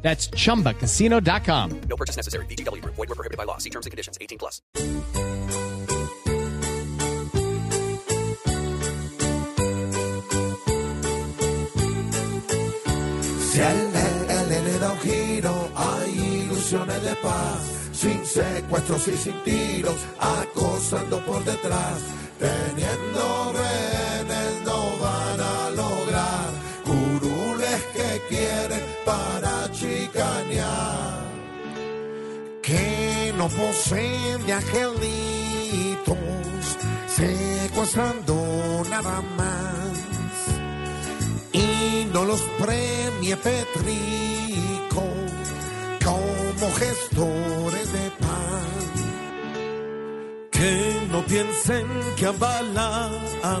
That's chumbacasino.com. No purchase necessary. VGW Group. Void were prohibited by law. See terms and conditions. 18 plus. Si le da un giro, hay ilusiones de paz, sin secuestros y sin tiros, acosando por detrás, teniendo que quieren para chicanear, que no poseen de angelitos, secuestrando nada más y no los premie Petrico como gestores de paz. Que no piensen que a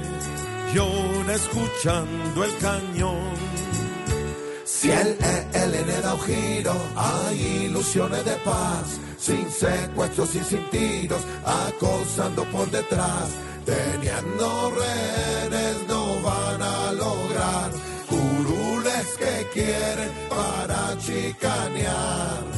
escuchando el cañón. Si él, él le da un giro, hay ilusiones de paz, sin secuestros y sin tiros, acosando por detrás, teniendo rehenes no van a lograr, curules que quieren para chicanear.